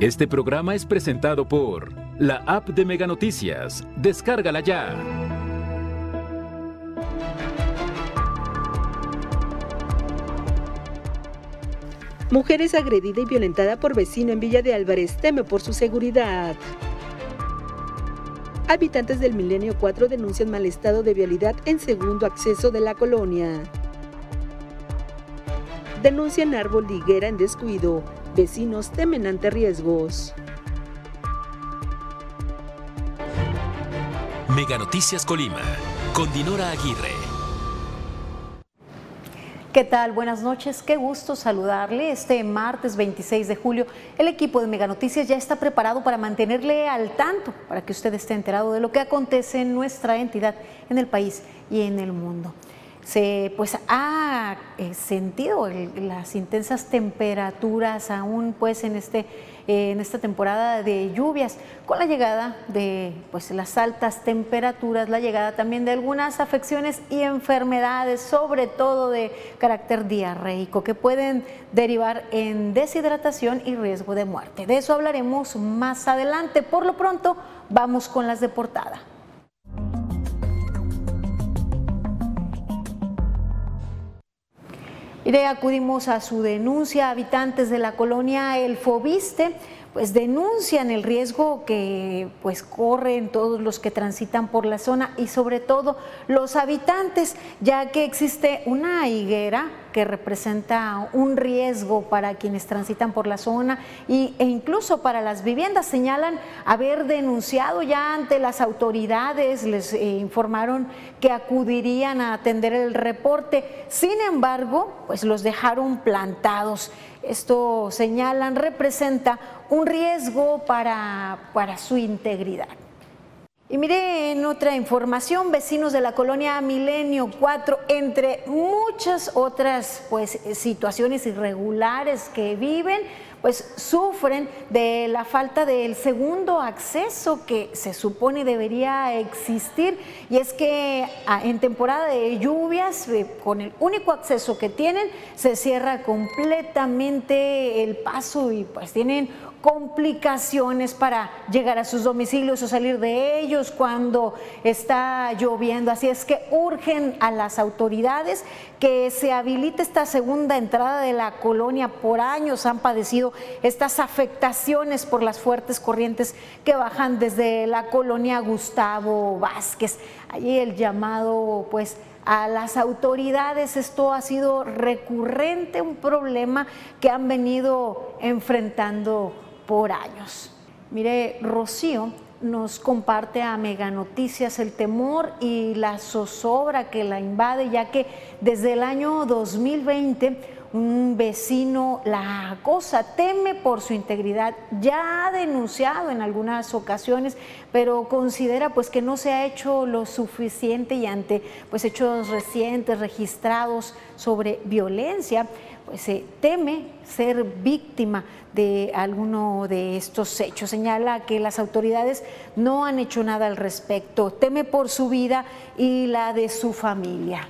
Este programa es presentado por la app de Mega Noticias. Descárgala ya. Mujer es agredida y violentada por vecino en Villa de Álvarez. Teme por su seguridad. Habitantes del Milenio 4 denuncian mal estado de vialidad en segundo acceso de la colonia. Denuncian árbol de higuera en descuido. Vecinos temen ante riesgos. Mega Noticias Colima, con Dinora Aguirre. ¿Qué tal? Buenas noches, qué gusto saludarle. Este martes 26 de julio, el equipo de Mega Noticias ya está preparado para mantenerle al tanto, para que usted esté enterado de lo que acontece en nuestra entidad, en el país y en el mundo se pues ha eh, sentido las intensas temperaturas aún pues en este en esta temporada de lluvias con la llegada de pues las altas temperaturas la llegada también de algunas afecciones y enfermedades sobre todo de carácter diarreico que pueden derivar en deshidratación y riesgo de muerte. De eso hablaremos más adelante. Por lo pronto vamos con las de portada Y acudimos a su denuncia, habitantes de la colonia El Fobiste, pues denuncian el riesgo que pues corren todos los que transitan por la zona y sobre todo los habitantes, ya que existe una higuera que representa un riesgo para quienes transitan por la zona y, e incluso para las viviendas. Señalan haber denunciado ya ante las autoridades, les eh, informaron que acudirían a atender el reporte. Sin embargo, pues los dejaron plantados. Esto señalan representa un riesgo para, para su integridad. Y mire, en otra información, vecinos de la colonia Milenio 4, entre muchas otras pues, situaciones irregulares que viven, pues sufren de la falta del segundo acceso que se supone debería existir. Y es que ah, en temporada de lluvias, eh, con el único acceso que tienen, se cierra completamente el paso y pues tienen complicaciones para llegar a sus domicilios o salir de ellos cuando está lloviendo. Así es que urgen a las autoridades que se habilite esta segunda entrada de la colonia. Por años han padecido estas afectaciones por las fuertes corrientes que bajan desde la colonia Gustavo Vázquez. Allí el llamado pues a las autoridades. Esto ha sido recurrente, un problema que han venido enfrentando por años. Mire, Rocío nos comparte a Mega Noticias el temor y la zozobra que la invade, ya que desde el año 2020 un vecino la acosa, teme por su integridad, ya ha denunciado en algunas ocasiones, pero considera pues que no se ha hecho lo suficiente y ante pues hechos recientes registrados sobre violencia, pues se teme ser víctima de alguno de estos hechos. Señala que las autoridades no han hecho nada al respecto, teme por su vida y la de su familia.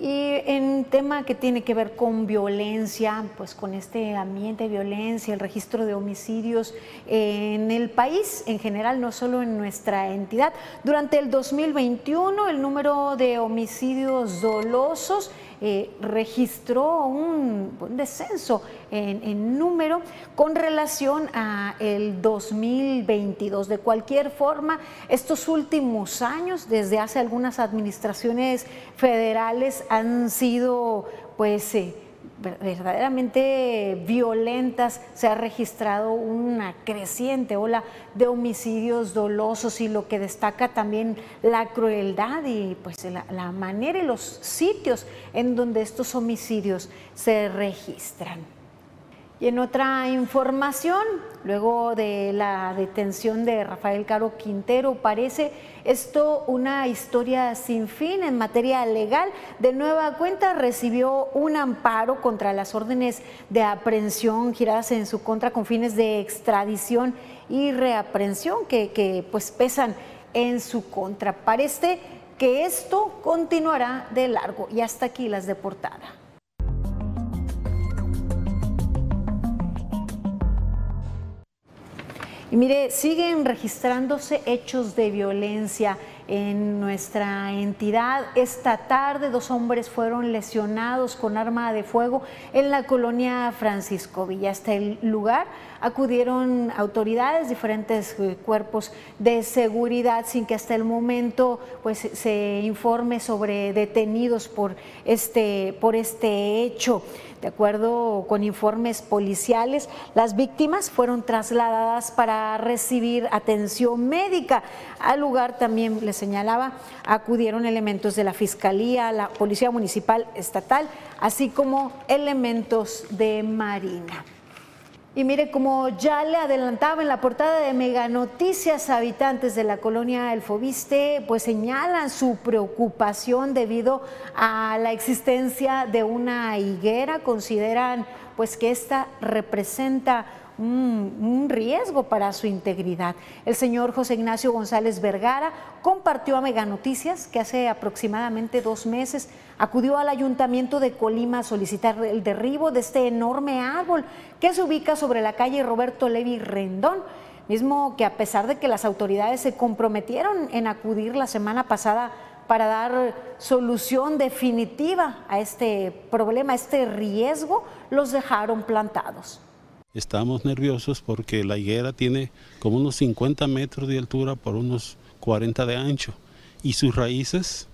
Y en tema que tiene que ver con violencia, pues con este ambiente de violencia, el registro de homicidios en el país en general, no solo en nuestra entidad. Durante el 2021 el número de homicidios dolosos eh, registró un, descenso en, número con relación a el 2022. De cualquier forma, estos últimos años, desde hace algunas administraciones federales, han sido pues... Eh, verdaderamente violentas, se ha registrado una creciente ola de homicidios dolosos y lo que destaca también la crueldad y pues la, la manera y los sitios en donde estos homicidios se registran. Y en otra información, luego de la detención de Rafael Caro Quintero, parece esto una historia sin fin en materia legal. De nueva cuenta recibió un amparo contra las órdenes de aprehensión giradas en su contra con fines de extradición y reaprensión que, pues pesan en su contra. Parece que esto continuará de largo y hasta aquí las de portada. Y mire, siguen registrándose hechos de violencia en nuestra entidad. Esta tarde dos hombres fueron lesionados con arma de fuego en la colonia Francisco Villa. Hasta el lugar acudieron autoridades, diferentes eh, cuerpos de seguridad, sin que hasta el momento pues, se informe sobre detenidos por este, por este hecho. De acuerdo con informes policiales, las víctimas fueron trasladadas para recibir atención médica. Al lugar también, les señalaba, acudieron elementos de la Fiscalía, la Policía Municipal Estatal, así como elementos de Marina. Y mire, como ya le adelantaba en la portada de Mega Noticias, habitantes de la colonia El Fobiste pues señalan su preocupación debido a la existencia de una higuera. Consideran pues que esta representa un, riesgo para su integridad. El señor José Ignacio González Vergara compartió a Mega Noticias que hace aproximadamente dos meses acudió al ayuntamiento de Colima a solicitar el derribo de este enorme árbol que se ubica sobre la calle Roberto Levi Rendón mismo que a pesar de que las autoridades se comprometieron en acudir la semana pasada para dar solución definitiva a este problema, a este riesgo, los dejaron plantados. Estamos nerviosos porque la higuera tiene como unos 50 metros de altura por unos 40 de ancho y sus raíces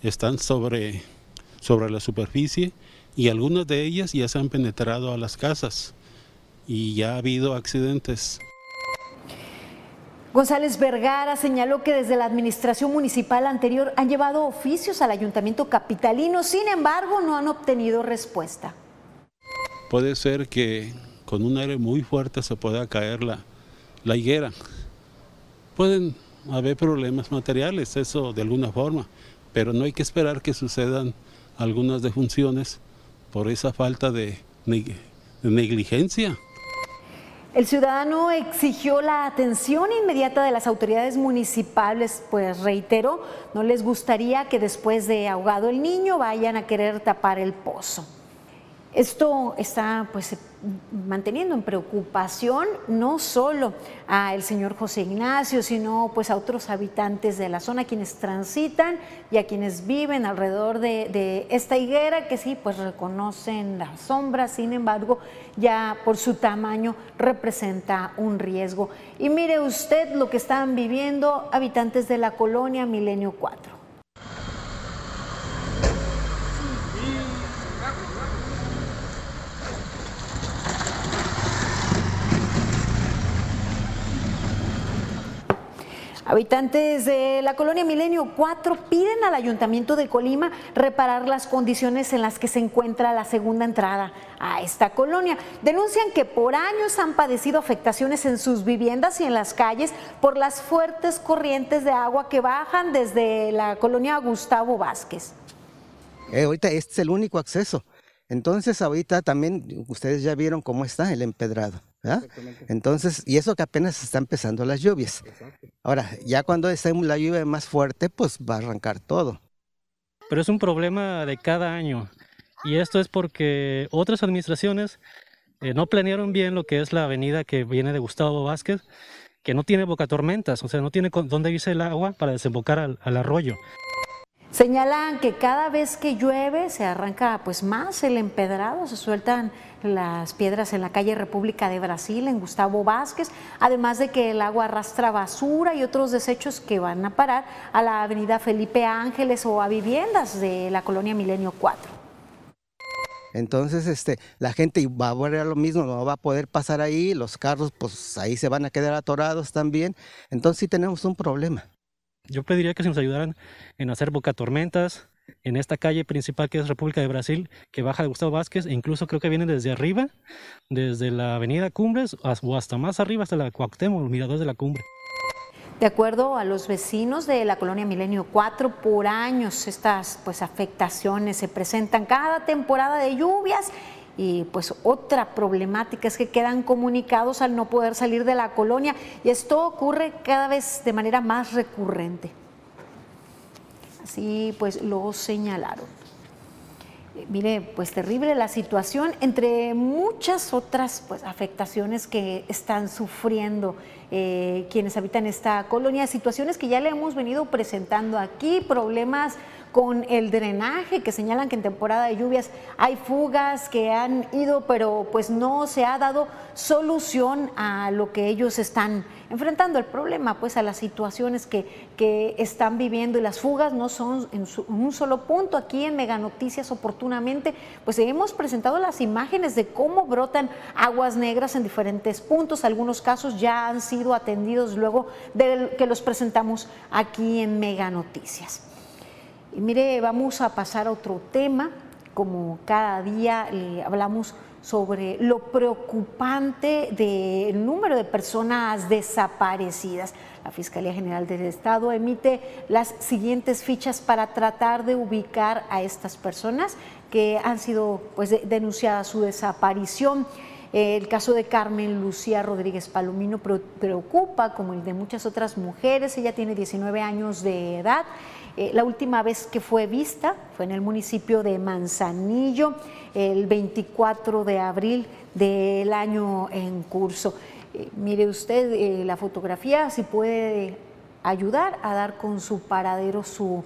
están sobre, sobre la superficie y algunas de ellas ya se han penetrado a las casas y ya ha habido accidentes. González Vergara señaló que desde la administración municipal anterior han llevado oficios al ayuntamiento capitalino, sin embargo no han obtenido respuesta. Puede ser que con un aire muy fuerte se pueda caer la, la higuera. Pueden haber problemas materiales, eso de alguna forma, pero no hay que esperar que sucedan algunas defunciones por esa falta de, de negligencia. El ciudadano exigió la atención inmediata de las autoridades municipales, pues reiteró, no les gustaría que después de ahogado el niño vayan a querer tapar el pozo. Esto está pues manteniendo en preocupación no solo al señor José Ignacio, sino pues a otros habitantes de la zona, quienes transitan y a quienes viven alrededor de, esta higuera, que sí, pues reconocen la sombra, sin embargo, ya por su tamaño representa un riesgo. Y mire usted lo que están viviendo habitantes de la colonia Milenio 4. Habitantes de la colonia Milenio 4 piden al Ayuntamiento de Colima reparar las condiciones en las que se encuentra la segunda entrada a esta colonia. Denuncian que por años han padecido afectaciones en sus viviendas y en las calles por las fuertes corrientes de agua que bajan desde la colonia Gustavo Vázquez. Eh, ahorita este es el único acceso. Entonces ahorita también ustedes ya vieron cómo está el empedrado. Entonces, y eso que apenas está empezando las lluvias. Ahora, ya cuando esté la lluvia más fuerte, pues va a arrancar todo. Pero es un problema de cada año. Y esto es porque otras administraciones eh, no planearon bien lo que es la avenida que viene de Gustavo Vázquez, que no tiene boca tormentas, o sea, no tiene dónde irse el agua para desembocar al, al arroyo. Señalan que cada vez que llueve se arranca pues más el empedrado, se sueltan las piedras en la calle República de Brasil, en Gustavo Vázquez, además de que el agua arrastra basura y otros desechos que van a parar a la avenida Felipe Ángeles o a viviendas de la colonia Milenio 4. Entonces, este, la gente va a ver lo mismo, no va a poder pasar ahí, los carros, pues ahí se van a quedar atorados también. Entonces sí tenemos un problema. Yo pediría que se nos ayudaran en hacer bocatormentas, en esta calle principal que es República de Brasil, que baja de Gustavo Vázquez, e incluso creo que viene desde arriba, desde la avenida Cumbres o hasta más arriba, hasta la Cuauhtémoc, los miradores de la cumbre. De acuerdo a los vecinos de la colonia Milenio 4, por años estas pues, afectaciones se presentan cada temporada de lluvias y pues otra problemática es que quedan comunicados al no poder salir de la colonia y esto ocurre cada vez de manera más recurrente. Así pues lo señalaron. Eh, mire, pues terrible la situación, entre muchas otras pues, afectaciones que están sufriendo eh, quienes habitan esta colonia, situaciones que ya le hemos venido presentando aquí, problemas con el drenaje, que señalan que en temporada de lluvias hay fugas que han ido, pero pues no se ha dado solución a lo que ellos están enfrentando. El problema, pues a las situaciones que, que están viviendo y las fugas no son en, un solo punto. Aquí en Mega Noticias oportunamente, pues hemos presentado las imágenes de cómo brotan aguas negras en diferentes puntos. Algunos casos ya han sido atendidos luego de que los presentamos aquí en Mega Noticias. Y mire, vamos a pasar a otro tema. Como cada día le hablamos sobre lo preocupante del número de personas desaparecidas. La Fiscalía General del Estado emite las siguientes fichas para tratar de ubicar a estas personas que han sido pues, denunciadas su desaparición. El caso de Carmen Lucía Rodríguez Palomino preocupa, como el de muchas otras mujeres. Ella tiene 19 años de edad. Eh, la última vez que fue vista fue en el municipio de Manzanillo, el 24 de abril del año en curso. Eh, mire usted eh, la fotografía, si puede ayudar a dar con su paradero su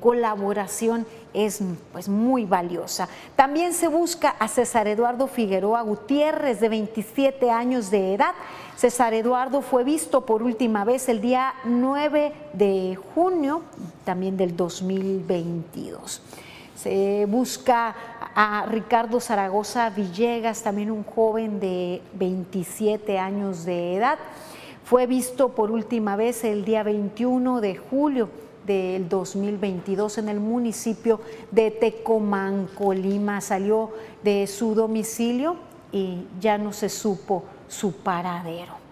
colaboración es pues, muy valiosa. También se busca a César Eduardo Figueroa Gutiérrez, de 27 años de edad. César Eduardo fue visto por última vez el día 9 de junio, también del 2022. Se busca a Ricardo Zaragoza Villegas, también un joven de 27 años de edad. Fue visto por última vez el día 21 de julio del 2022 en el municipio de Tecomán, Colima. Salió de su domicilio y ya no se supo su paradero.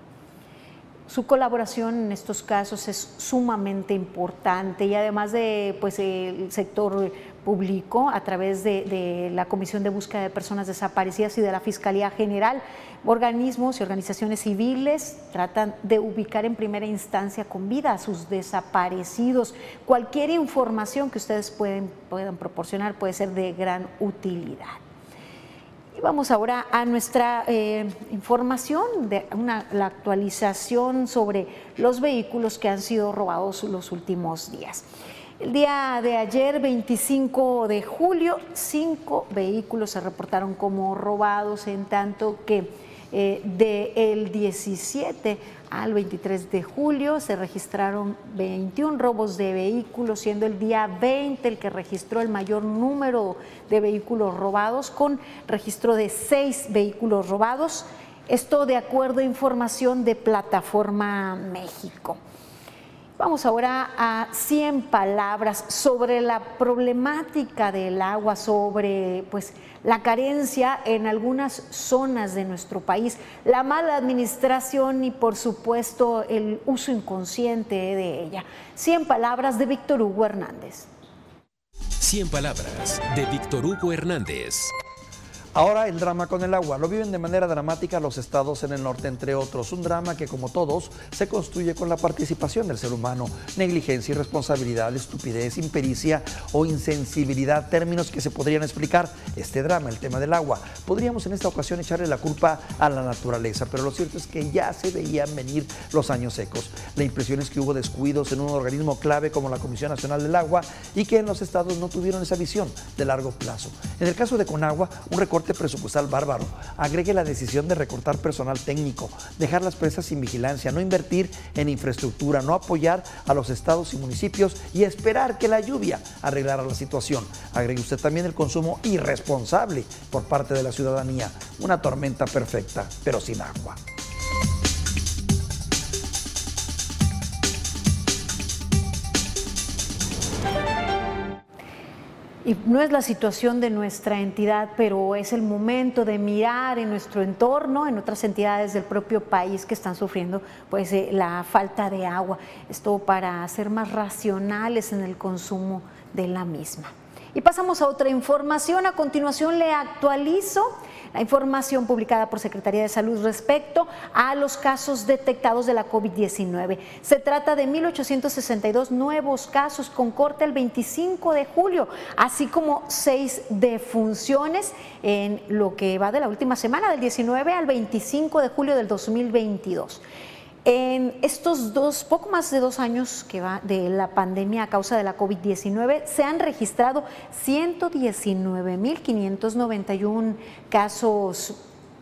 Su colaboración en estos casos es sumamente importante y además de pues, el sector público a través de, la Comisión de Búsqueda de Personas Desaparecidas y de la Fiscalía General, organismos y organizaciones civiles tratan de ubicar en primera instancia con vida a sus desaparecidos. Cualquier información que ustedes pueden, puedan proporcionar puede ser de gran utilidad. Y vamos ahora a nuestra eh, información, de la actualización sobre los vehículos que han sido robados los últimos días. El día de ayer, 25 de julio, cinco vehículos se reportaron como robados, en tanto que eh, del 17 al 23 de julio se registraron 21 robos de vehículos, siendo el día 20 el que registró el mayor número de vehículos robados, con registro de seis vehículos robados. Esto de acuerdo a información de Plataforma México. Vamos ahora a 100 palabras sobre la problemática del agua, sobre pues la carencia en algunas zonas de nuestro país, la mala administración y por supuesto el uso inconsciente de ella. 100 palabras de Víctor Hugo Hernández. 100 palabras de Víctor Hugo Hernández. Ahora el drama con el agua. Lo viven de manera dramática los estados en el norte, entre otros. Un drama que, como todos, se construye con la participación del ser humano. Negligencia, irresponsabilidad, estupidez, impericia o insensibilidad. Términos que se podrían explicar este drama, el tema del agua. Podríamos en esta ocasión echarle la culpa a la naturaleza, pero lo cierto es que ya se veían venir los años secos. La impresión es que hubo descuidos en un organismo clave como la Comisión Nacional del Agua y que en los estados no tuvieron esa visión de largo plazo. En el caso de Conagua, un recorte presupuestal bárbaro. Agregue la decisión de recortar personal técnico, dejar las presas sin vigilancia, no invertir en infraestructura, no apoyar a los estados y municipios y esperar que la lluvia arreglara la situación. Agregue usted también el consumo irresponsable por parte de la ciudadanía. Una tormenta perfecta, pero sin agua. Y no es la situación de nuestra entidad, pero es el momento de mirar en nuestro entorno, en otras entidades del propio país que están sufriendo pues, eh, la falta de agua. Esto para ser más racionales en el consumo de la misma. Y pasamos a otra información. A continuación le actualizo la información publicada por Secretaría de Salud respecto a los casos detectados de la COVID-19. Se trata de 1.862 nuevos casos con corte el 25 de julio, así como seis defunciones en lo que va de la última semana, del 19 al 25 de julio del 2022. En estos dos, poco más de dos años que va de la pandemia a causa de la COVID-19, se han registrado 119.591 casos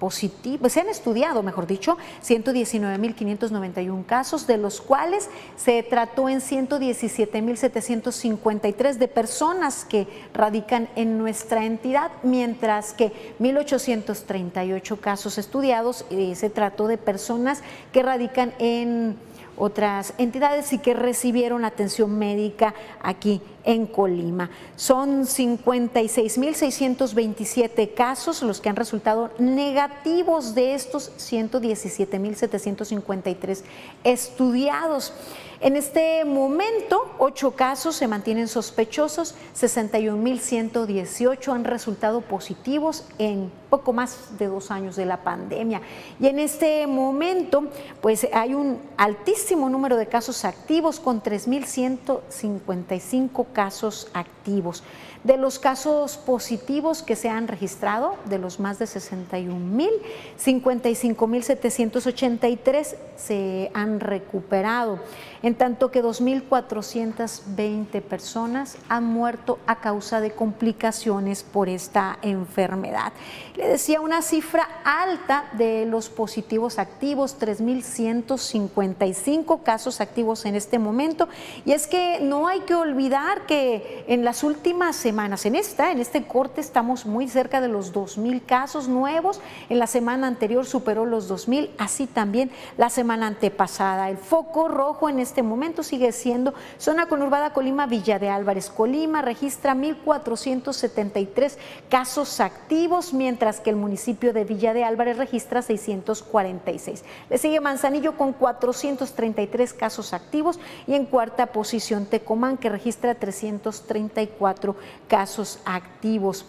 positivos, se han estudiado, mejor dicho, 119.591 casos, de los cuales se trató en 117.753 de personas que radican en nuestra entidad, mientras que 1.838 casos estudiados eh, se trató de personas que radican en otras entidades y que recibieron atención médica aquí en Colima. Son 56.627 casos los que han resultado negativos de estos 117.753 estudiados. En este momento, ocho casos se mantienen sospechosos, 61.118 han resultado positivos en poco más de dos años de la pandemia. Y en este momento, pues hay un altísimo número de casos activos con 3.155 casos activos. De los casos positivos que se han registrado, de los más de 61 mil, 55 mil 783 se han recuperado, en tanto que 2.420 personas han muerto a causa de complicaciones por esta enfermedad. Le decía una cifra alta de los positivos activos, 3.155 casos activos en este momento, y es que no hay que olvidar que en las últimas semanas, en esta, en este corte, estamos muy cerca de los 2.000 casos nuevos. En la semana anterior superó los 2.000, así también la semana antepasada. El foco rojo en este momento sigue siendo zona conurbada Colima, Villa de Álvarez. Colima registra 1.473 casos activos, mientras que el municipio de Villa de Álvarez registra 646. Le sigue Manzanillo con 433 casos activos y en cuarta posición Tecomán, que registra 334 casos activos.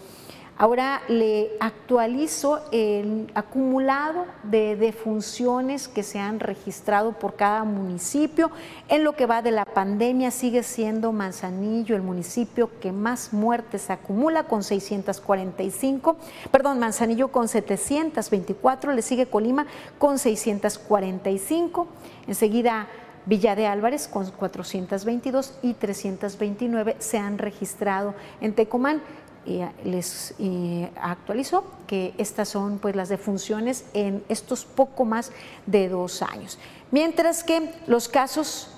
Ahora le actualizo el acumulado de defunciones que se han registrado por cada municipio. En lo que va de la pandemia sigue siendo Manzanillo el municipio que más muertes acumula con 645, perdón, Manzanillo con 724, le sigue Colima con 645, enseguida Villa de Álvarez con 422 y 329 se han registrado en Tecomán. Y les actualizó que estas son pues las defunciones en estos poco más de dos años. Mientras que los casos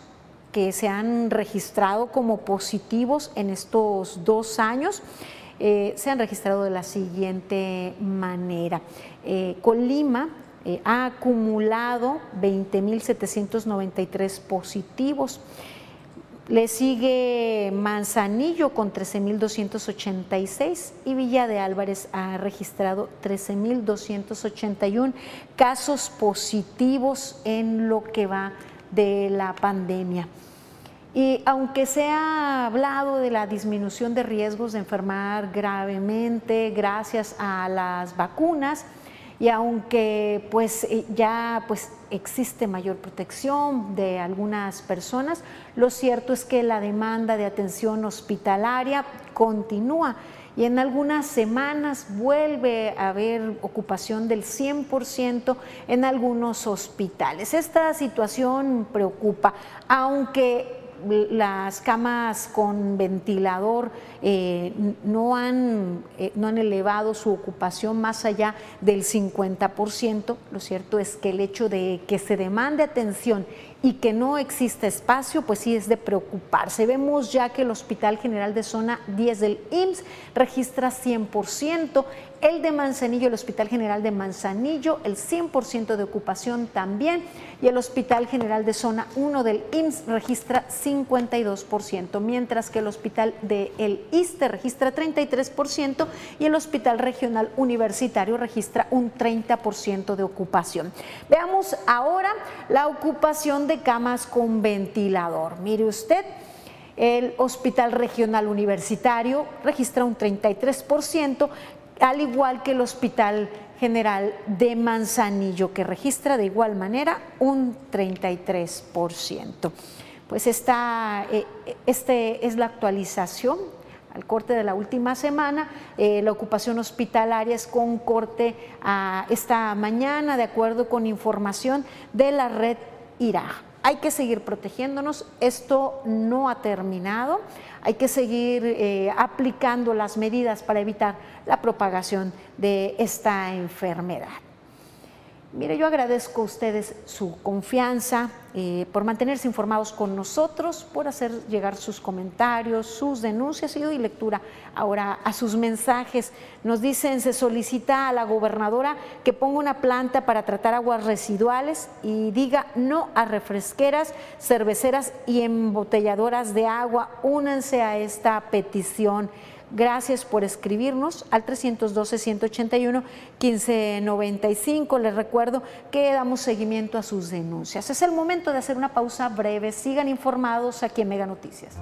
que se han registrado como positivos en estos dos años eh, se han registrado de la siguiente manera. Eh, Colima eh, ha acumulado 20.793 positivos. Le sigue Manzanillo con 13.286 y Villa de Álvarez ha registrado 13.281 casos positivos en lo que va de la pandemia. Y aunque se ha hablado de la disminución de riesgos de enfermar gravemente gracias a las vacunas, y aunque pues eh, ya pues existe mayor protección de algunas personas, lo cierto es que la demanda de atención hospitalaria continúa y en algunas semanas vuelve a haber ocupación del 100% en algunos hospitales. Esta situación preocupa, aunque las camas con ventilador eh, no, han, eh, no han elevado su ocupación más allá del 50%. Lo cierto es que el hecho de que se demande atención y que no exista espacio, pues sí es de preocuparse. Vemos ya que el Hospital General de Zona 10 del IMSS registra 100%, el de Manzanillo, el Hospital General de Manzanillo, el 100% de ocupación también, y el Hospital General de Zona 1 del IMSS registra 52%, mientras que el Hospital de El ISTE registra 33% y el Hospital Regional Universitario registra un 30% de ocupación. Veamos ahora la ocupación de camas con ventilador. Mire usted, el Hospital Regional Universitario registra un 33%, al igual que el Hospital General de Manzanillo, que registra de igual manera un 33%. Pues esta eh, este es la actualización al corte de la última semana. Eh, la ocupación hospitalaria es con corte a esta mañana, de acuerdo con información de la red IRA. Hay que seguir protegiéndonos, esto no ha terminado, hay que seguir eh, aplicando las medidas para evitar la propagación de esta enfermedad. Mire, yo agradezco a ustedes su confianza, eh, por mantenerse informados con nosotros, por hacer llegar sus comentarios, sus denuncias y doy lectura ahora a sus mensajes. Nos dicen, se solicita a la gobernadora que ponga una planta para tratar aguas residuales y diga no a refresqueras, cerveceras y embotelladoras de agua. Únanse a esta petición. Gracias por escribirnos al 312-181-1595. Les recuerdo que damos seguimiento a sus denuncias. Es el momento de hacer una pausa breve. Sigan informados aquí en Mega Noticias.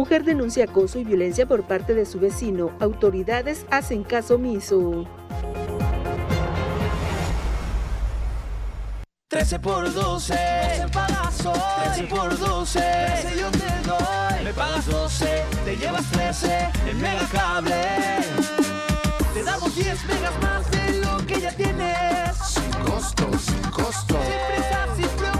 Mujer denuncia acoso y violencia por parte de su vecino. Autoridades hacen caso omiso. 13 por 12, 12 pagas hoy. 13 por 12, 13 yo te doy. Me pagas 12, te llevas 13 en Mega Cable. Te damos 10 megas más de lo que ya tienes. Sin costo, sin costo. Sin prisa, sin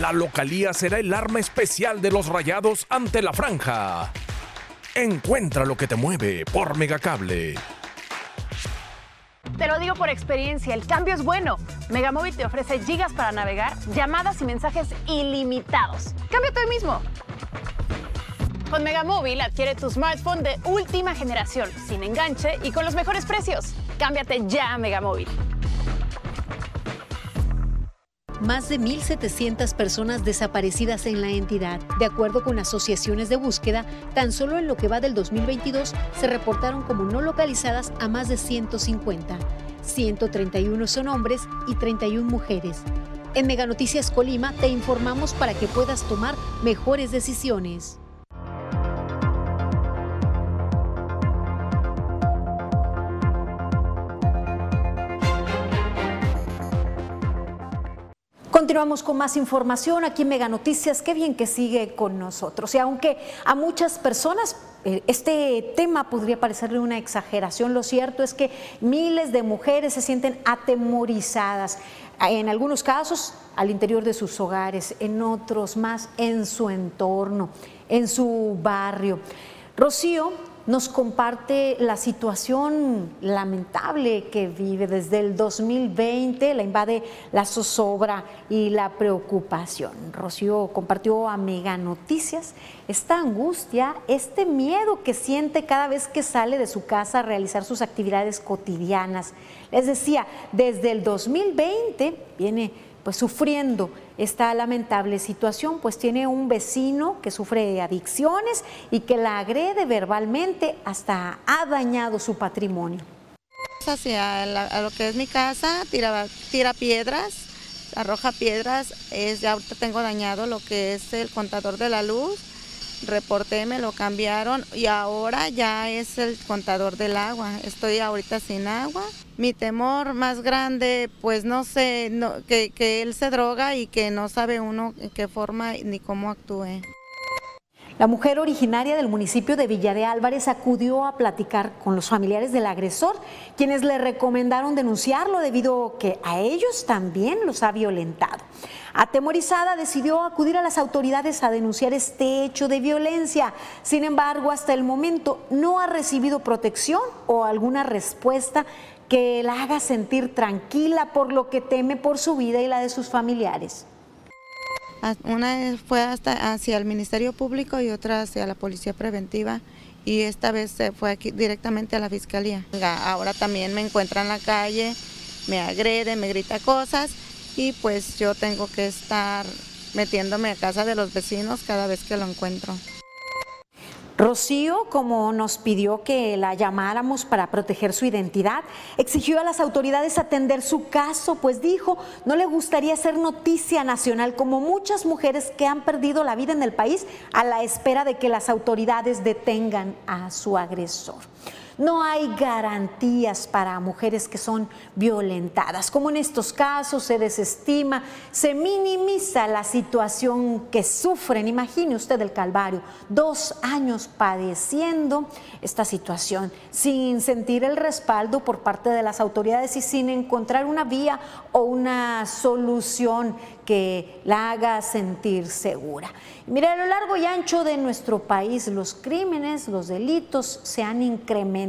La localía será el arma especial de los rayados ante la franja. Encuentra lo que te mueve por Megacable. Te lo digo por experiencia, el cambio es bueno. Megamóvil te ofrece gigas para navegar, llamadas y mensajes ilimitados. Cámbiate hoy mismo. Con Megamóvil adquiere tu smartphone de última generación, sin enganche y con los mejores precios. Cámbiate ya a Megamóvil. Más de 1.700 personas desaparecidas en la entidad. De acuerdo con asociaciones de búsqueda, tan solo en lo que va del 2022 se reportaron como no localizadas a más de 150. 131 son hombres y 31 mujeres. En Mega Noticias Colima te informamos para que puedas tomar mejores decisiones. Continuamos con más información aquí en Mega Noticias. Qué bien que sigue con nosotros. Y aunque a muchas personas eh, este tema podría parecerle una exageración, lo cierto es que miles de mujeres se sienten atemorizadas. En algunos casos al interior de sus hogares, en otros más en su entorno, en su barrio. Rocío nos comparte la situación lamentable que vive desde el 2020, la invade la zozobra y la preocupación. Rocío compartió a Mega Noticias esta angustia, este miedo que siente cada vez que sale de su casa a realizar sus actividades cotidianas. Les decía, desde el 2020 viene pues sufriendo esta lamentable situación, pues tiene un vecino que sufre de adicciones y que la agrede verbalmente hasta ha dañado su patrimonio. Hacia a lo que es mi casa, tira, tira piedras, arroja piedras, es, ya ahorita tengo dañado lo que es el contador de la luz, reporté, me lo cambiaron y ahora ya es el contador del agua. Estoy ahorita sin agua. Mi temor más grande, pues no sé, que, que él se droga y que no sabe uno en qué forma ni cómo actúe. La mujer originaria del municipio de Villa de Álvarez acudió a platicar con los familiares del agresor, quienes le recomendaron denunciarlo debido a que a ellos también los ha violentado. Atemorizada decidió acudir a las autoridades a denunciar este hecho de violencia. Sin embargo, hasta el momento no ha recibido protección o alguna respuesta que la haga sentir tranquila por lo que teme por su vida y la de sus familiares. Una fue hasta hacia el Ministerio Público y otra hacia la Policía Preventiva y esta vez se fue aquí directamente a la Fiscalía. Ahora también me encuentra en la calle, me agrede, me grita cosas y pues yo tengo que estar metiéndome a casa de los vecinos cada vez que lo encuentro. Rocío, como nos pidió que la llamáramos para proteger su identidad, exigió a las autoridades atender su caso, pues dijo no le gustaría ser noticia nacional como muchas mujeres que han perdido la vida en el país a la espera de que las autoridades detengan a su agresor. No hay garantías para mujeres que son violentadas. Como en estos casos se desestima, se minimiza la situación que sufren. Imagine usted el calvario, dos años padeciendo esta situación sin sentir el respaldo por parte de las autoridades y sin encontrar una vía o una solución que la haga sentir segura. Mire, a lo largo y ancho de nuestro país los crímenes, los delitos se han incrementado,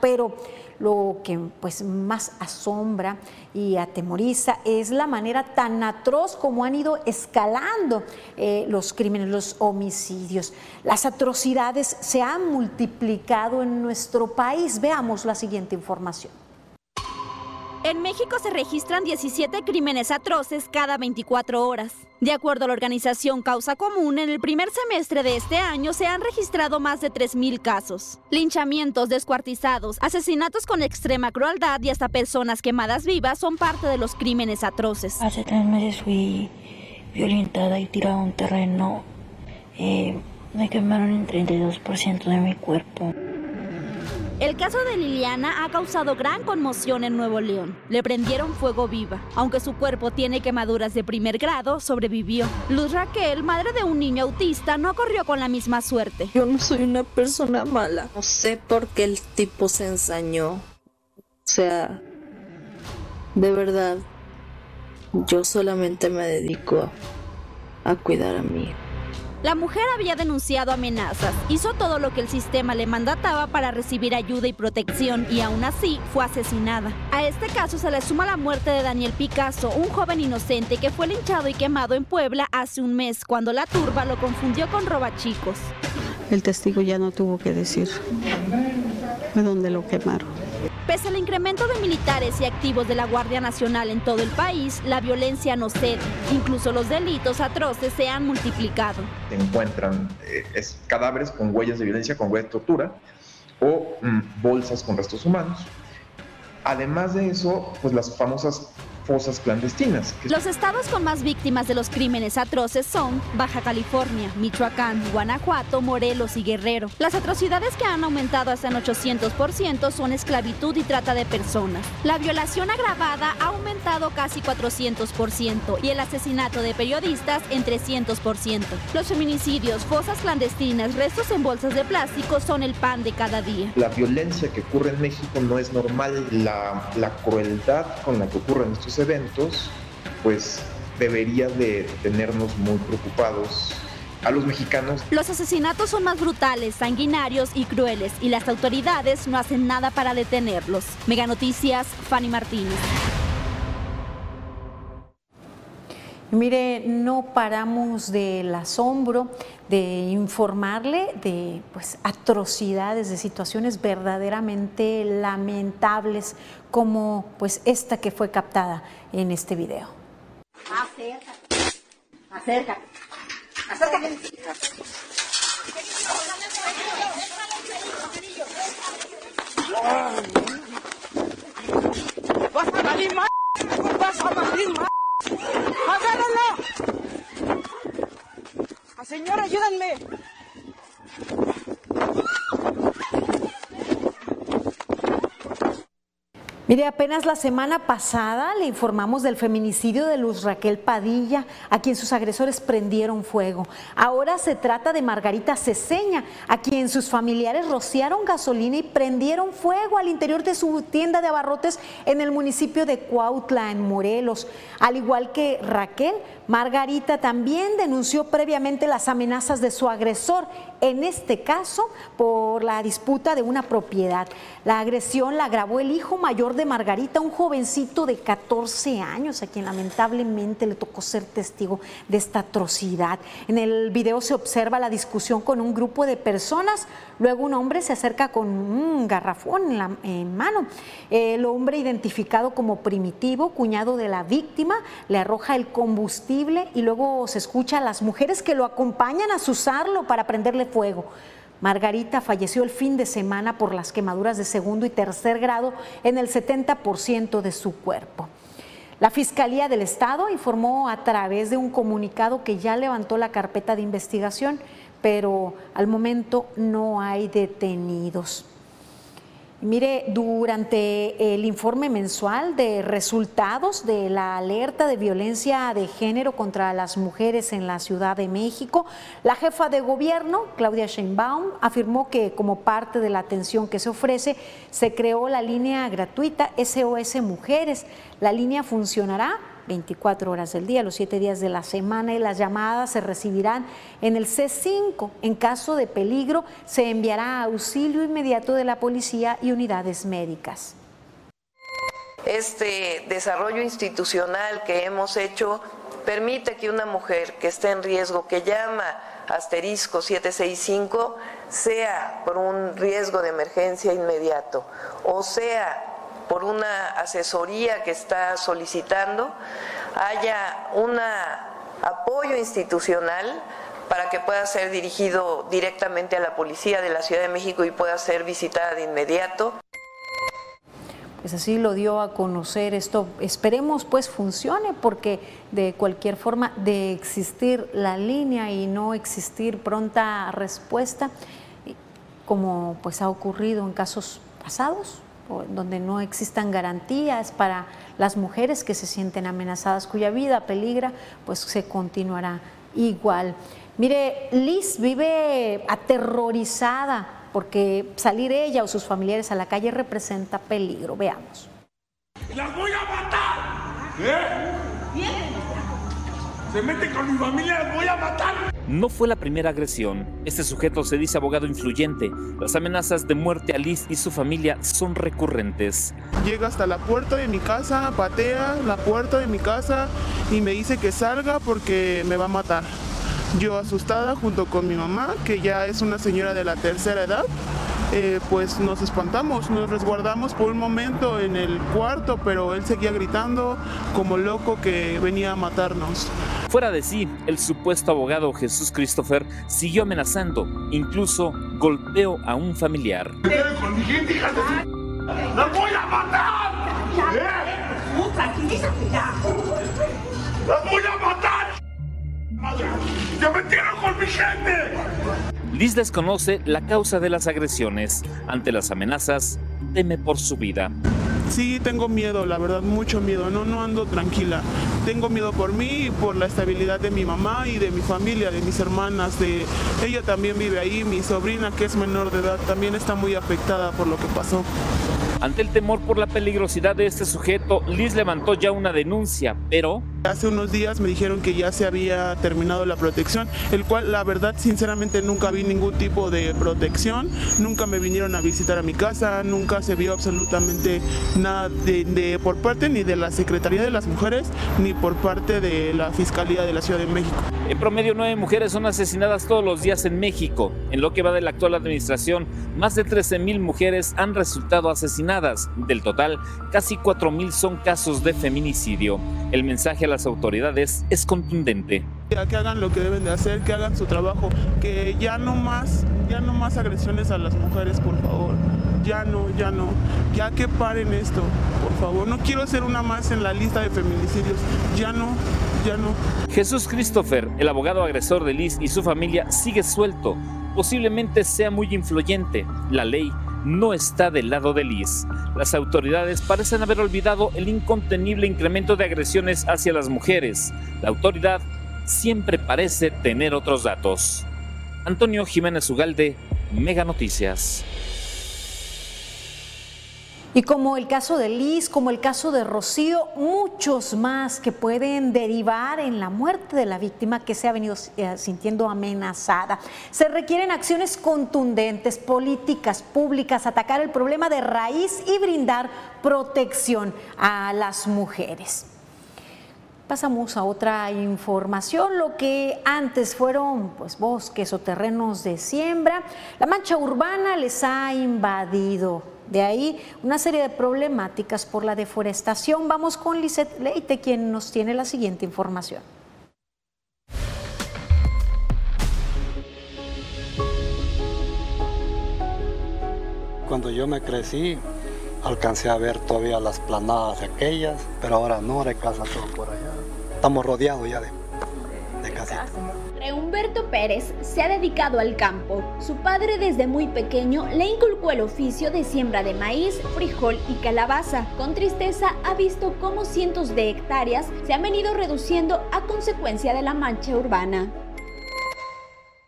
pero lo que pues más asombra y atemoriza es la manera tan atroz como han ido escalando eh, los crímenes, los homicidios. Las atrocidades se han multiplicado en nuestro país. Veamos la siguiente información. En México se registran 17 crímenes atroces cada 24 horas. De acuerdo a la organización Causa Común, en el primer semestre de este año se han registrado más de 3.000 casos. Linchamientos, descuartizados, asesinatos con extrema crueldad y hasta personas quemadas vivas son parte de los crímenes atroces. Hace tres meses fui violentada y tirada a un terreno. Eh, me quemaron en 32% de mi cuerpo. El caso de Liliana ha causado gran conmoción en Nuevo León. Le prendieron fuego viva. Aunque su cuerpo tiene quemaduras de primer grado, sobrevivió. Luz Raquel, madre de un niño autista, no corrió con la misma suerte. Yo no soy una persona mala. No sé por qué el tipo se ensañó. O sea, de verdad, yo solamente me dedico a cuidar a mí. La mujer había denunciado amenazas, hizo todo lo que el sistema le mandataba para recibir ayuda y protección y aún así fue asesinada. A este caso se le suma la muerte de Daniel Picasso, un joven inocente que fue linchado y quemado en Puebla hace un mes cuando la turba lo confundió con robachicos. El testigo ya no tuvo que decir de dónde lo quemaron. Pese al incremento de militares y activos de la Guardia Nacional en todo el país, la violencia no cede. Incluso los delitos atroces se han multiplicado. Se encuentran eh, cadáveres con huellas de violencia, con huellas de tortura o mm, bolsas con restos humanos. Además de eso, pues las famosas fosas clandestinas. Los estados con más víctimas de los crímenes atroces son Baja California, Michoacán, Guanajuato, Morelos y Guerrero. Las atrocidades que han aumentado hasta en 800% son esclavitud y trata de personas. La violación agravada ha aumentado casi 400% y el asesinato de periodistas en 300%. Los feminicidios, fosas clandestinas, restos en bolsas de plástico son el pan de cada día. La violencia que ocurre en México no es normal. La, la crueldad con la que ocurren estos eventos, pues debería de tenernos muy preocupados a los mexicanos. Los asesinatos son más brutales, sanguinarios y crueles y las autoridades no hacen nada para detenerlos. Mega Noticias, Fanny Martínez. Mire, no paramos del asombro de informarle de pues, atrocidades, de situaciones verdaderamente lamentables como pues esta que fue captada en este video. Acércate, acércate, Vas a salir más, vas a salir más. ¡Agárralo! Señor, ayúdenme. Mire, apenas la semana pasada le informamos del feminicidio de Luz Raquel Padilla, a quien sus agresores prendieron fuego. Ahora se trata de Margarita Ceseña, a quien sus familiares rociaron gasolina y prendieron fuego al interior de su tienda de abarrotes en el municipio de Cuautla, en Morelos. Al igual que Raquel, Margarita también denunció previamente las amenazas de su agresor, en este caso por la disputa de una propiedad. La agresión la agravó el hijo mayor de Margarita, un jovencito de 14 años a quien lamentablemente le tocó ser testigo de esta atrocidad. En el video se observa la discusión con un grupo de personas, luego un hombre se acerca con un garrafón en mano. El hombre identificado como primitivo, cuñado de la víctima, le arroja el combustible y luego se escucha a las mujeres que lo acompañan a usarlo para prenderle fuego. Margarita falleció el fin de semana por las quemaduras de segundo y tercer grado en el 70% de su cuerpo. La Fiscalía del Estado informó a través de un comunicado que ya levantó la carpeta de investigación, pero al momento no hay detenidos. Mire, durante el informe mensual de resultados de la alerta de violencia de género contra las mujeres en la Ciudad de México, la jefa de gobierno, Claudia Sheinbaum, afirmó que como parte de la atención que se ofrece, se creó la línea gratuita SOS Mujeres. La línea funcionará 24 horas del día, los 7 días de la semana y las llamadas se recibirán en el C5. En caso de peligro, se enviará auxilio inmediato de la policía y unidades médicas. Este desarrollo institucional que hemos hecho permite que una mujer que esté en riesgo, que llama asterisco 765, sea por un riesgo de emergencia inmediato o sea por una asesoría que está solicitando, haya un apoyo institucional para que pueda ser dirigido directamente a la policía de la Ciudad de México y pueda ser visitada de inmediato. Pues así lo dio a conocer esto. Esperemos pues funcione porque de cualquier forma de existir la línea y no existir pronta respuesta, como pues ha ocurrido en casos pasados, donde no existan garantías para las mujeres que se sienten amenazadas, cuya vida peligra, pues se continuará igual. Mire, Liz vive aterrorizada porque salir ella o sus familiares a la calle representa peligro. Veamos. ¡Las voy a matar! ¿Eh? Se mete con mi familia, las voy a matar. No fue la primera agresión. Este sujeto se dice abogado influyente. Las amenazas de muerte a Liz y su familia son recurrentes. Llega hasta la puerta de mi casa, patea la puerta de mi casa y me dice que salga porque me va a matar. Yo asustada junto con mi mamá, que ya es una señora de la tercera edad, eh, pues nos espantamos, nos resguardamos por un momento en el cuarto, pero él seguía gritando como loco que venía a matarnos. Fuera de sí, el supuesto abogado Jesús Christopher siguió amenazando, incluso golpeó a un familiar. ¡La voy a matar! ¿Eh? Tranquilízate ya. ¡La voy a matar! ¡Ya metieron con mi gente! Liz desconoce la causa de las agresiones. Ante las amenazas, teme por su vida. Sí, tengo miedo, la verdad, mucho miedo. No, no ando tranquila. Tengo miedo por mí y por la estabilidad de mi mamá y de mi familia, de mis hermanas. De ella también vive ahí. Mi sobrina, que es menor de edad, también está muy afectada por lo que pasó. Ante el temor por la peligrosidad de este sujeto, Liz levantó ya una denuncia, pero... Hace unos días me dijeron que ya se había terminado la protección, el cual la verdad sinceramente nunca vi ningún tipo de protección, nunca me vinieron a visitar a mi casa, nunca se vio absolutamente nada de, por parte ni de la Secretaría de las Mujeres ni por parte de la Fiscalía de la Ciudad de México. En promedio, nueve mujeres son asesinadas todos los días en México. En lo que va de la actual administración, más de 13 mil mujeres han resultado asesinadas. Del total, casi 4 mil son casos de feminicidio. El mensaje a las autoridades es contundente. Que hagan lo que deben de hacer, que hagan su trabajo, que ya no más, ya no más agresiones a las mujeres, por favor. Ya no, ya no. Ya que paren esto, por favor. No quiero ser una más en la lista de feminicidios. Ya no, ya no. Jesús Christopher, el abogado agresor de Liz y su familia, sigue suelto. Posiblemente sea muy influyente. La ley no está del lado de Liz. Las autoridades parecen haber olvidado el incontenible incremento de agresiones hacia las mujeres. La autoridad siempre parece tener otros datos. Antonio Jiménez Ugalde, Mega Noticias. Y como el caso de Liz, como el caso de Rocío, muchos más que pueden derivar en la muerte de la víctima que se ha venido eh, sintiendo amenazada. Se requieren acciones contundentes, políticas públicas, atacar el problema de raíz y brindar protección a las mujeres. Pasamos a otra información, lo que antes fueron pues, bosques o terrenos de siembra, la mancha urbana les ha invadido de ahí una serie de problemáticas por la deforestación. Vamos con Lisette Leite, quien nos tiene la siguiente información. Cuando yo me crecí, alcancé a ver todavía las planadas aquellas, pero ahora no, ahora hay casa todo por allá. Estamos rodeados ya de, de casitas. Humberto Pérez se ha dedicado al campo. Su padre desde muy pequeño le inculcó el oficio de siembra de maíz, frijol y calabaza. Con tristeza ha visto cómo cientos de hectáreas se han venido reduciendo a consecuencia de la mancha urbana.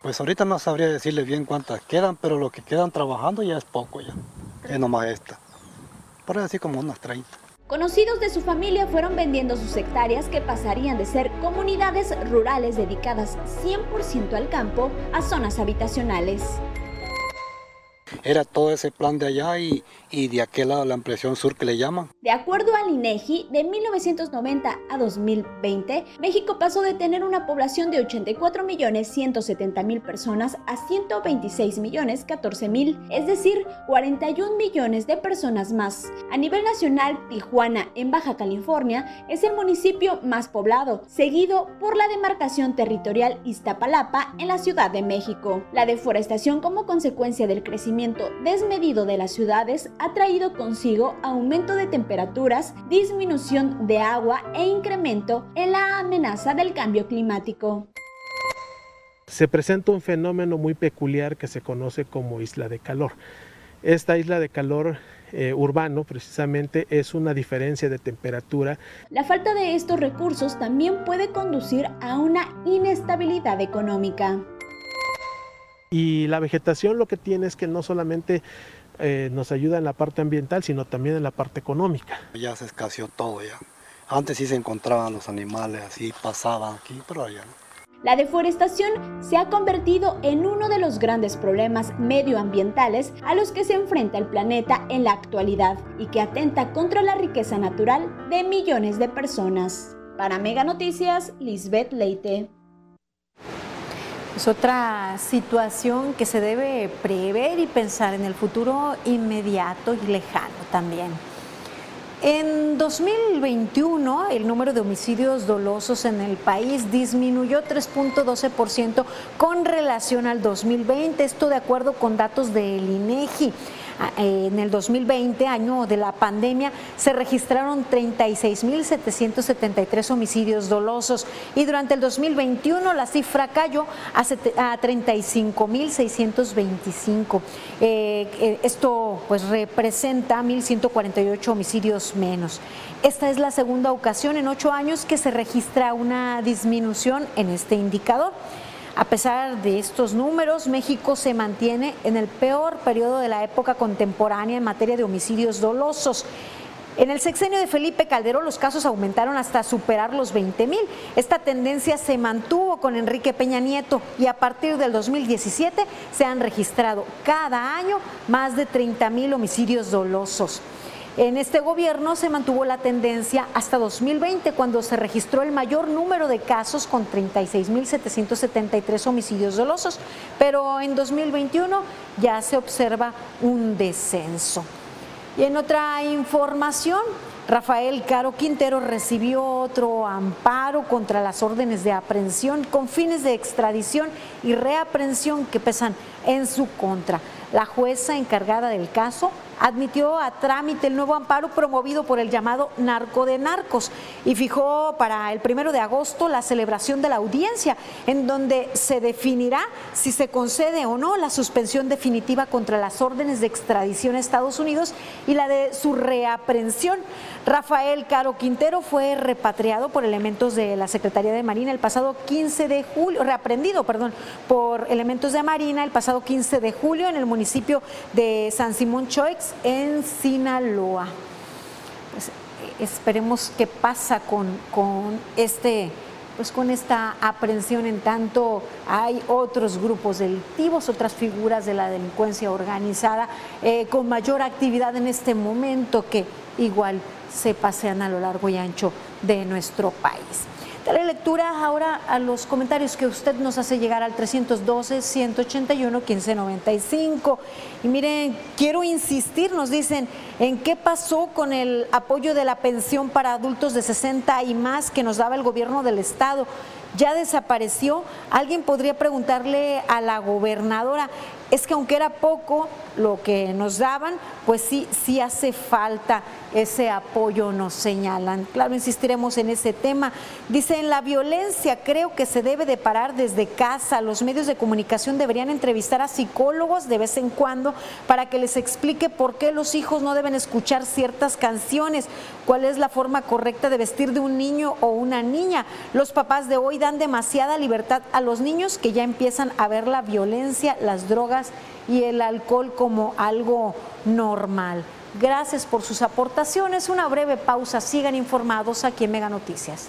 Pues ahorita no sabría decirle bien cuántas quedan, pero lo que quedan trabajando ya es poco ya. Es nomás esta. Por así como unas 30. Conocidos de su familia fueron vendiendo sus hectáreas que pasarían de ser comunidades rurales dedicadas 100% al campo a zonas habitacionales. Era todo ese plan de allá y, y de aquel lado la impresión sur que le llaman. De acuerdo al INEGI, de 1990 a 2020, México pasó de tener una población de 84 millones 170 mil personas a 126 millones 14 mil, es decir, 41 millones de personas más. A nivel nacional, Tijuana, en Baja California, es el municipio más poblado, seguido por la demarcación territorial Iztapalapa en la Ciudad de México. La deforestación como consecuencia del crecimiento desmedido de las ciudades ha traído consigo aumento de temperaturas, disminución de agua e incremento en la amenaza del cambio climático. Se presenta un fenómeno muy peculiar que se conoce como isla de calor. Esta isla de calor eh, urbano precisamente es una diferencia de temperatura. La falta de estos recursos también puede conducir a una inestabilidad económica. Y la vegetación lo que tiene es que no solamente eh, nos ayuda en la parte ambiental, sino también en la parte económica. Ya se escaseó todo ya. Antes sí se encontraban los animales así, pasaban aquí, pero ya no. La deforestación se ha convertido en uno de los grandes problemas medioambientales a los que se enfrenta el planeta en la actualidad y que atenta contra la riqueza natural de millones de personas. Para Mega Noticias, Lisbeth Leite. Es otra situación que se debe prever y pensar en el futuro inmediato y lejano también. En 2021, el número de homicidios dolosos en el país disminuyó 3.12% con relación al 2020, esto de acuerdo con datos del INEGI. En el 2020, año de la pandemia, se registraron 36.773 homicidios dolosos y durante el 2021 la cifra cayó a 35.625. Eh, eh, esto pues representa 1.148 homicidios menos. Esta es la segunda ocasión en ocho años que se registra una disminución en este indicador. A pesar de estos números, México se mantiene en el peor periodo de la época contemporánea en materia de homicidios dolosos. En el sexenio de Felipe Calderón los casos aumentaron hasta superar los 20 mil. Esta tendencia se mantuvo con Enrique Peña Nieto y a partir del 2017 se han registrado cada año más de 30 mil homicidios dolosos. En este gobierno se mantuvo la tendencia hasta 2020, cuando se registró el mayor número de casos con 36.773 homicidios dolosos, pero en 2021 ya se observa un descenso. Y en otra información, Rafael Caro Quintero recibió otro amparo contra las órdenes de aprehensión con fines de extradición y reaprehensión que pesan en su contra. La jueza encargada del caso admitió a trámite el nuevo amparo promovido por el llamado Narco de Narcos y fijó para el primero de agosto la celebración de la audiencia, en donde se definirá si se concede o no la suspensión definitiva contra las órdenes de extradición a Estados Unidos y la de su reaprensión. Rafael Caro Quintero fue repatriado por elementos de la Secretaría de Marina el pasado 15 de julio, reaprendido, perdón, por elementos de Marina el pasado 15 de julio en el municipio de San Simón Choix, en Sinaloa. Pues, esperemos qué pasa con, con este pues con esta aprehensión en tanto hay otros grupos delictivos, otras figuras de la delincuencia organizada eh, con mayor actividad en este momento que igual se pasean a lo largo y ancho de nuestro país. Daré lectura ahora a los comentarios que usted nos hace llegar al 312-181-1595. Y miren, quiero insistir, nos dicen, ¿en qué pasó con el apoyo de la pensión para adultos de 60 y más que nos daba el gobierno del Estado? Ya desapareció. Alguien podría preguntarle a la gobernadora, es que aunque era poco lo que nos daban, pues sí, sí hace falta ese apoyo, nos señalan. Claro, insistiremos en ese tema. Dice, en la violencia creo que se debe de parar desde casa. Los medios de comunicación deberían entrevistar a psicólogos de vez en cuando para que les explique por qué los hijos no deben escuchar ciertas canciones, cuál es la forma correcta de vestir de un niño o una niña. Los papás de hoy dan demasiada libertad a los niños que ya empiezan a ver la violencia, las drogas y el alcohol como algo normal. Gracias por sus aportaciones. Una breve pausa. Sigan informados aquí en Mega Noticias.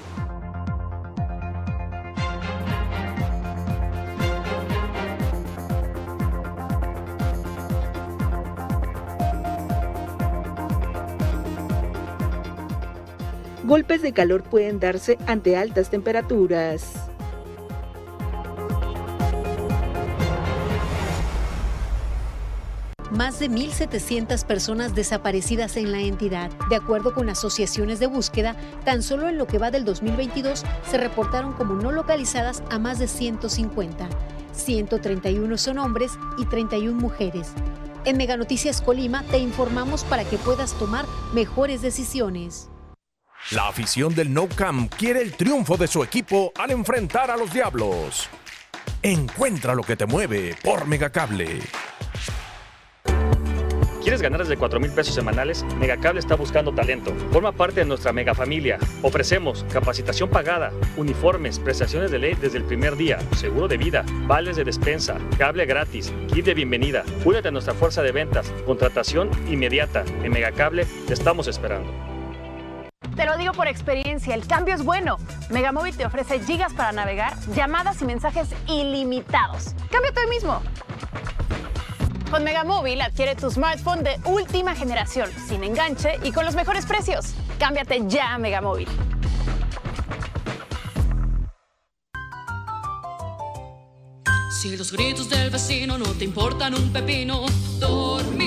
Golpes de calor pueden darse ante altas temperaturas. más de 1.700 personas desaparecidas en la entidad. De acuerdo con asociaciones de búsqueda, tan solo en lo que va del 2022 se reportaron como no localizadas a más de 150. 131 son hombres y 31 mujeres. En Mega Noticias Colima te informamos para que puedas tomar mejores decisiones. La afición del No Camp quiere el triunfo de su equipo al enfrentar a los Diablos. Encuentra lo que te mueve por Megacable. ¿Quieres ganar desde 4 mil pesos semanales? Megacable está buscando talento. Forma parte de nuestra mega familia. Ofrecemos capacitación pagada, uniformes, prestaciones de ley desde el primer día, seguro de vida, vales de despensa, cable gratis, kit de bienvenida. Únete a nuestra fuerza de ventas, contratación inmediata. En Megacable te estamos esperando. Te lo digo por experiencia, el cambio es bueno. Megamóvil te ofrece gigas para navegar, llamadas y mensajes ilimitados. Cámbiate hoy mismo. Con Megamóvil adquiere tu smartphone de última generación, sin enganche y con los mejores precios. Cámbiate ya a Megamóvil. Si los gritos del vecino no te importan un pepino, dormí piedra.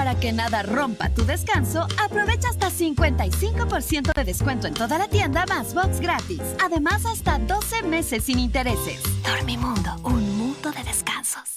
Para que nada rompa tu descanso, aprovecha hasta 55% de descuento en toda la tienda más box gratis. Además, hasta 12 meses sin intereses. Dormimundo, un mundo de descansos.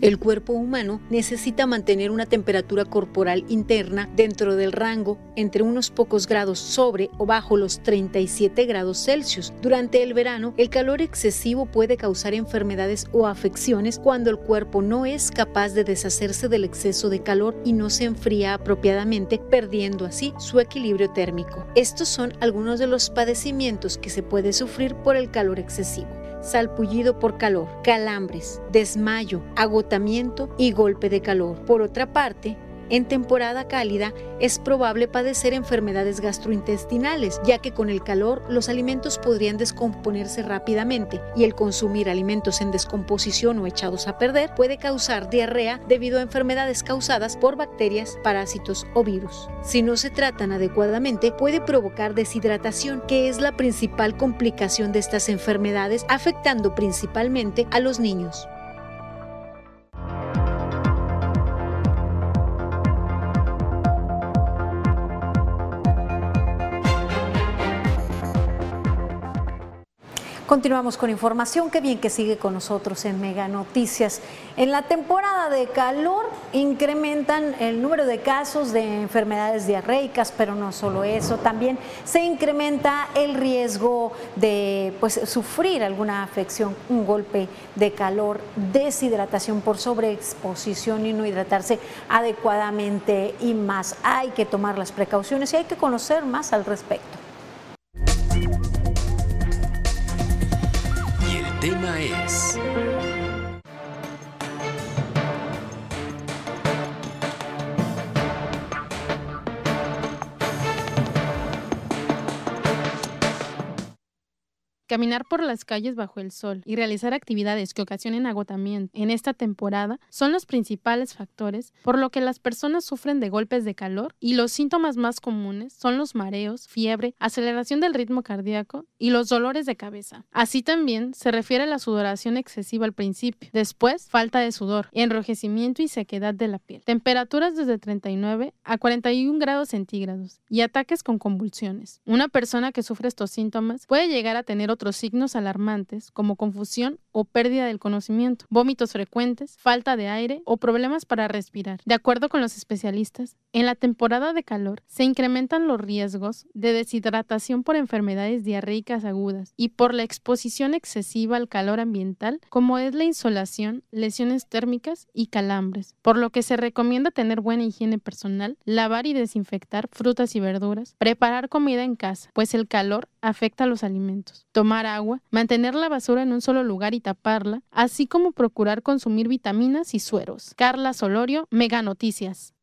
El cuerpo humano necesita mantener una temperatura corporal interna dentro del rango entre unos pocos grados sobre o bajo los 37 grados Celsius. Durante el verano, el calor excesivo puede causar enfermedades o afecciones cuando el cuerpo no es capaz de deshacerse del exceso de calor y no se enfría apropiadamente, perdiendo así su equilibrio térmico. Estos son algunos de los padecimientos que se puede sufrir por el calor excesivo salpullido por calor, calambres, desmayo, agotamiento y golpe de calor. Por otra parte, en temporada cálida es probable padecer enfermedades gastrointestinales, ya que con el calor los alimentos podrían descomponerse rápidamente y el consumir alimentos en descomposición o echados a perder puede causar diarrea debido a enfermedades causadas por bacterias, parásitos o virus. Si no se tratan adecuadamente, puede provocar deshidratación, que es la principal complicación de estas enfermedades, afectando principalmente a los niños. Continuamos con información. Qué bien que sigue con nosotros en Mega Noticias. En la temporada de calor incrementan el número de casos de enfermedades diarreicas, pero no solo eso, también se incrementa el riesgo de pues, sufrir alguna afección, un golpe de calor, deshidratación por sobreexposición y no hidratarse adecuadamente y más. Hay que tomar las precauciones y hay que conocer más al respecto. Tema es... Caminar por las calles bajo el sol y realizar actividades que ocasionen agotamiento en esta temporada son los principales factores por lo que las personas sufren de golpes de calor y los síntomas más comunes son los mareos, fiebre, aceleración del ritmo cardíaco y los dolores de cabeza. Así también se refiere a la sudoración excesiva al principio, después falta de sudor, enrojecimiento y sequedad de la piel, temperaturas desde 39 a 41 grados centígrados y ataques con convulsiones. Una persona que sufre estos síntomas puede llegar a tener otros signos alarmantes como confusión o pérdida del conocimiento, vómitos frecuentes, falta de aire o problemas para respirar. De acuerdo con los especialistas, en la temporada de calor se incrementan los riesgos de deshidratación por enfermedades diarreicas agudas y por la exposición excesiva al calor ambiental, como es la insolación, lesiones térmicas y calambres, por lo que se recomienda tener buena higiene personal, lavar y desinfectar frutas y verduras, preparar comida en casa, pues el calor afecta a los alimentos, tomar agua, mantener la basura en un solo lugar y taparla, así como procurar consumir vitaminas y sueros. Carla Solorio, Mega Noticias.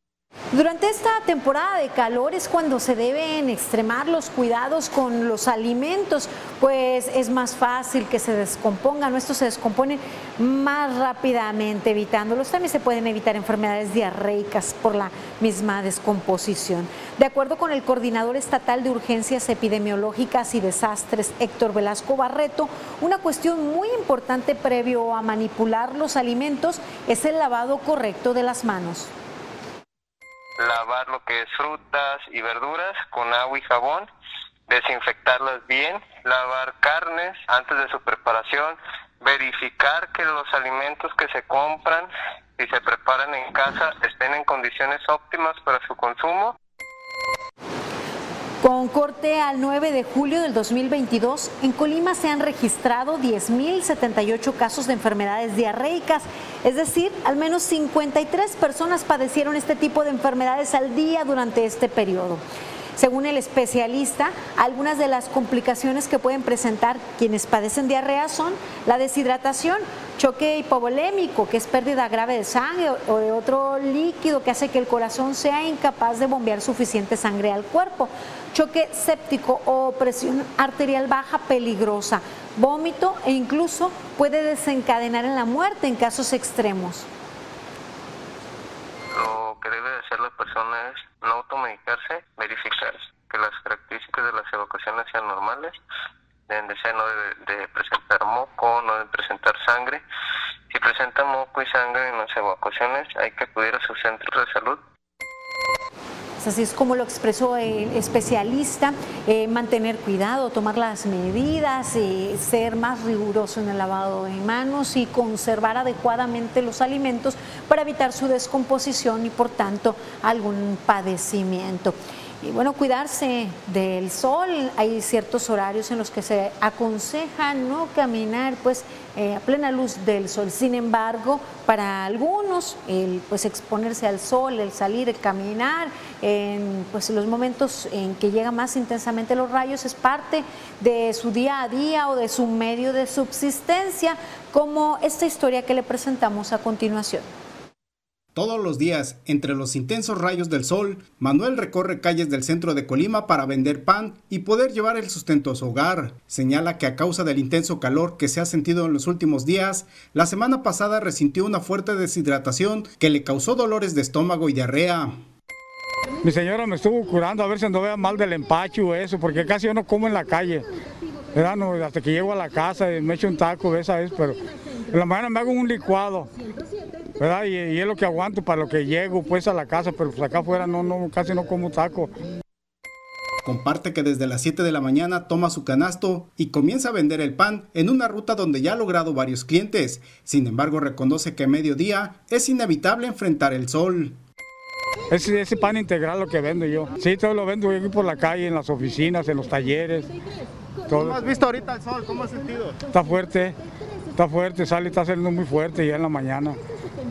Durante esta temporada de calor es cuando se deben extremar los cuidados con los alimentos, pues es más fácil que se descompongan, estos se descomponen más rápidamente evitándolos. También se pueden evitar enfermedades diarreicas por la misma descomposición. De acuerdo con el coordinador estatal de urgencias epidemiológicas y desastres, Héctor Velasco Barreto, una cuestión muy importante previo a manipular los alimentos es el lavado correcto de las manos lavar lo que es frutas y verduras con agua y jabón, desinfectarlas bien, lavar carnes antes de su preparación, verificar que los alimentos que se compran y se preparan en casa estén en condiciones óptimas para su consumo. Con corte al 9 de julio del 2022, en Colima se han registrado 10.078 casos de enfermedades diarreicas, es decir, al menos 53 personas padecieron este tipo de enfermedades al día durante este periodo. Según el especialista, algunas de las complicaciones que pueden presentar quienes padecen diarrea son la deshidratación, choque hipovolémico, que es pérdida grave de sangre o de otro líquido que hace que el corazón sea incapaz de bombear suficiente sangre al cuerpo, choque séptico o presión arterial baja peligrosa, vómito e incluso puede desencadenar en la muerte en casos extremos. Lo que debe hacer la persona es no automedicarse, verificar que las características de las evacuaciones sean normales, deben de ser, no debe de presentar moco, no debe presentar sangre. Si presenta moco y sangre en las evacuaciones, hay que acudir a su centro de salud así es como lo expresó el especialista, eh, mantener cuidado, tomar las medidas, eh, ser más riguroso en el lavado de manos y conservar adecuadamente los alimentos para evitar su descomposición y por tanto algún padecimiento. Y bueno, cuidarse del sol, hay ciertos horarios en los que se aconseja no caminar pues eh, a plena luz del sol. Sin embargo, para algunos, el pues exponerse al sol, el salir, el caminar, en pues los momentos en que llegan más intensamente los rayos es parte de su día a día o de su medio de subsistencia, como esta historia que le presentamos a continuación. Todos los días, entre los intensos rayos del sol, Manuel recorre calles del centro de Colima para vender pan y poder llevar el sustento a su hogar. Señala que a causa del intenso calor que se ha sentido en los últimos días, la semana pasada resintió una fuerte deshidratación que le causó dolores de estómago y diarrea. Mi señora me estuvo curando a ver si no vea mal del empacho o eso, porque casi yo no como en la calle. Hasta que llego a la casa y me echo un taco esa vez, pero en la mañana me hago un licuado. ¿verdad? Y, es lo que aguanto para lo que llego pues a la casa, pero pues acá afuera no, no, casi no como taco. Comparte que desde las 7 de la mañana toma su canasto y comienza a vender el pan en una ruta donde ya ha logrado varios clientes. Sin embargo, reconoce que a mediodía es inevitable enfrentar el sol. Es ese pan integral lo que vendo yo. Sí, todo lo vendo aquí por la calle, en las oficinas, en los talleres. ¿Cómo has visto ahorita el sol? ¿Cómo has sentido? Está fuerte, está fuerte, sale, está saliendo muy fuerte ya en la mañana.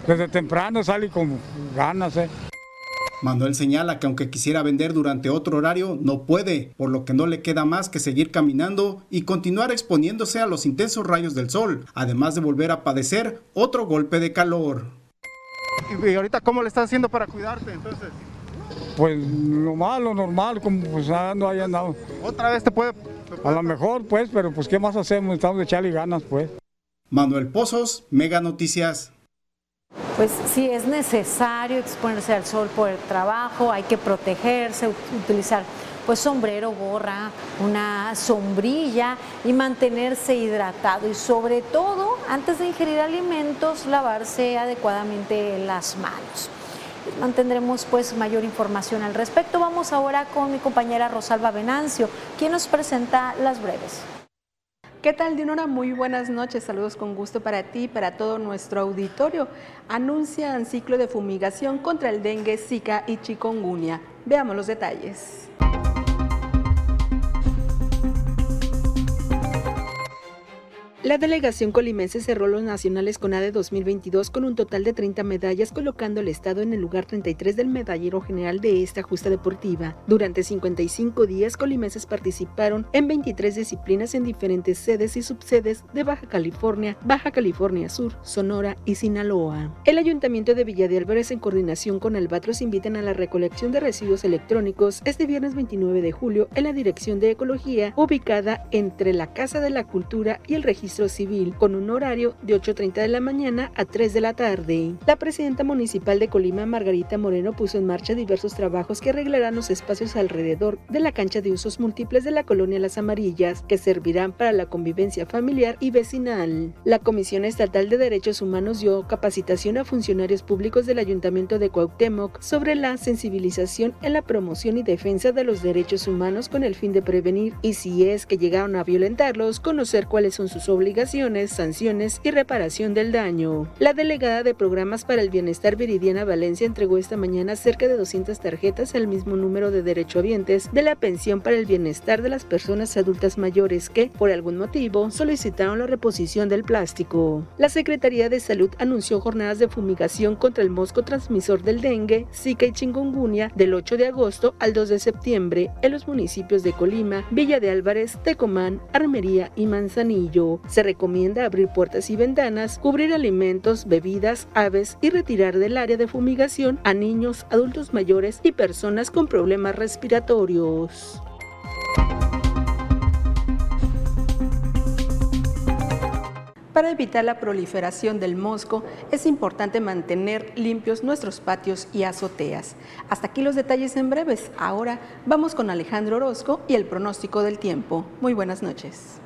Desde temprano sale con ganas, ¿eh? Manuel señala que aunque quisiera vender durante otro horario, no puede, por lo que no le queda más que seguir caminando y continuar exponiéndose a los intensos rayos del sol, además de volver a padecer otro golpe de calor. ¿Y ahorita cómo le estás haciendo para cuidarte entonces? Pues lo malo, normal, como pues ando ahí andado. ¿Otra vez te puede...? A lo mejor, pues, pero pues, ¿qué más hacemos? Estamos de echarle ganas, pues. Manuel Pozos, Mega Noticias. Pues sí, es necesario exponerse al sol por el trabajo, hay que protegerse, utilizar pues sombrero, gorra, una sombrilla y mantenerse hidratado y sobre todo antes de ingerir alimentos lavarse adecuadamente las manos. Mantendremos pues mayor información al respecto. Vamos ahora con mi compañera Rosalba Venancio, quien nos presenta las breves. ¿Qué tal, Dinora? Muy buenas noches. Saludos con gusto para ti y para todo nuestro auditorio. Anuncian ciclo de fumigación contra el dengue, zika y chikungunya. Veamos los detalles. La delegación colimense cerró los nacionales con ADE 2022 con un total de 30 medallas, colocando al Estado en el lugar 33 del medallero general de esta justa deportiva. Durante 55 días, colimenses participaron en 23 disciplinas en diferentes sedes y subsedes de Baja California, Baja California Sur, Sonora y Sinaloa. El Ayuntamiento de Villa de Álvarez, en coordinación con Albatros, invitan a la recolección de residuos electrónicos este viernes 29 de julio en la Dirección de Ecología, ubicada entre la Casa de la Cultura y el Registro Civil, con un horario de 8.30 de la mañana a 3 de la tarde. La presidenta municipal de Colima, Margarita Moreno, puso en marcha diversos trabajos que arreglarán los espacios alrededor de la cancha de usos múltiples de la colonia Las Amarillas, que servirán para la convivencia familiar y vecinal. La Comisión Estatal de Derechos Humanos dio capacitación a funcionarios públicos del Ayuntamiento de Cuauhtémoc sobre la sensibilización en la promoción y defensa de los derechos humanos con el fin de prevenir y si es que llegaron a violentarlos, conocer cuáles son sus obligaciones obligaciones, sanciones y reparación del daño. La delegada de Programas para el Bienestar Viridiana Valencia entregó esta mañana cerca de 200 tarjetas al mismo número de derechohabientes de la pensión para el bienestar de las personas adultas mayores que, por algún motivo, solicitaron la reposición del plástico. La Secretaría de Salud anunció jornadas de fumigación contra el mosco transmisor del dengue, Zika y chikungunya del 8 de agosto al 2 de septiembre en los municipios de Colima, Villa de Álvarez, Tecomán, Armería y Manzanillo. Se recomienda abrir puertas y ventanas, cubrir alimentos, bebidas, aves y retirar del área de fumigación a niños, adultos mayores y personas con problemas respiratorios. Para evitar la proliferación del mosco, es importante mantener limpios nuestros patios y azoteas. Hasta aquí los detalles en breves. Ahora vamos con Alejandro Orozco y el pronóstico del tiempo. Muy buenas noches.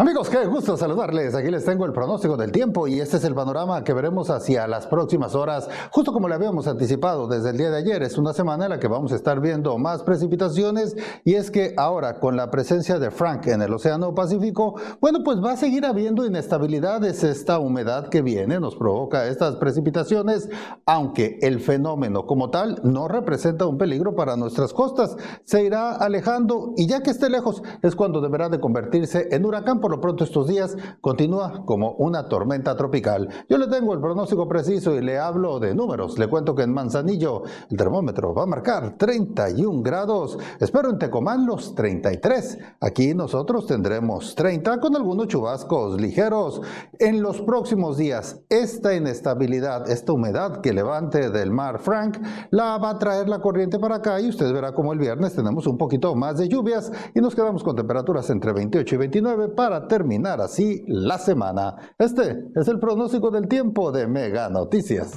Amigos, qué gusto saludarles. Aquí les tengo el pronóstico del tiempo y este es el panorama que veremos hacia las próximas horas. Justo como le habíamos anticipado desde el día de ayer, es una semana en la que vamos a estar viendo más precipitaciones y es que ahora con la presencia de Frank en el Océano Pacífico, bueno, pues va a seguir habiendo inestabilidades. Esta humedad que viene nos provoca estas precipitaciones, aunque el fenómeno como tal no representa un peligro para nuestras costas. Se irá alejando y ya que esté lejos es cuando deberá de convertirse en huracán por lo pronto estos días continúa como una tormenta tropical. Yo le tengo el pronóstico preciso y le hablo de números. Le cuento que en Manzanillo el termómetro va a marcar 31 grados. Espero en Tecomán los 33. Aquí nosotros tendremos 30 con algunos chubascos ligeros. En los próximos días, esta inestabilidad, esta humedad que levante del mar Frank, la va a traer la corriente para acá y usted verá como el viernes tenemos un poquito más de lluvias y nos quedamos con temperaturas entre 28 y 29 para terminar así la semana. Este es el pronóstico del tiempo de Mega Noticias.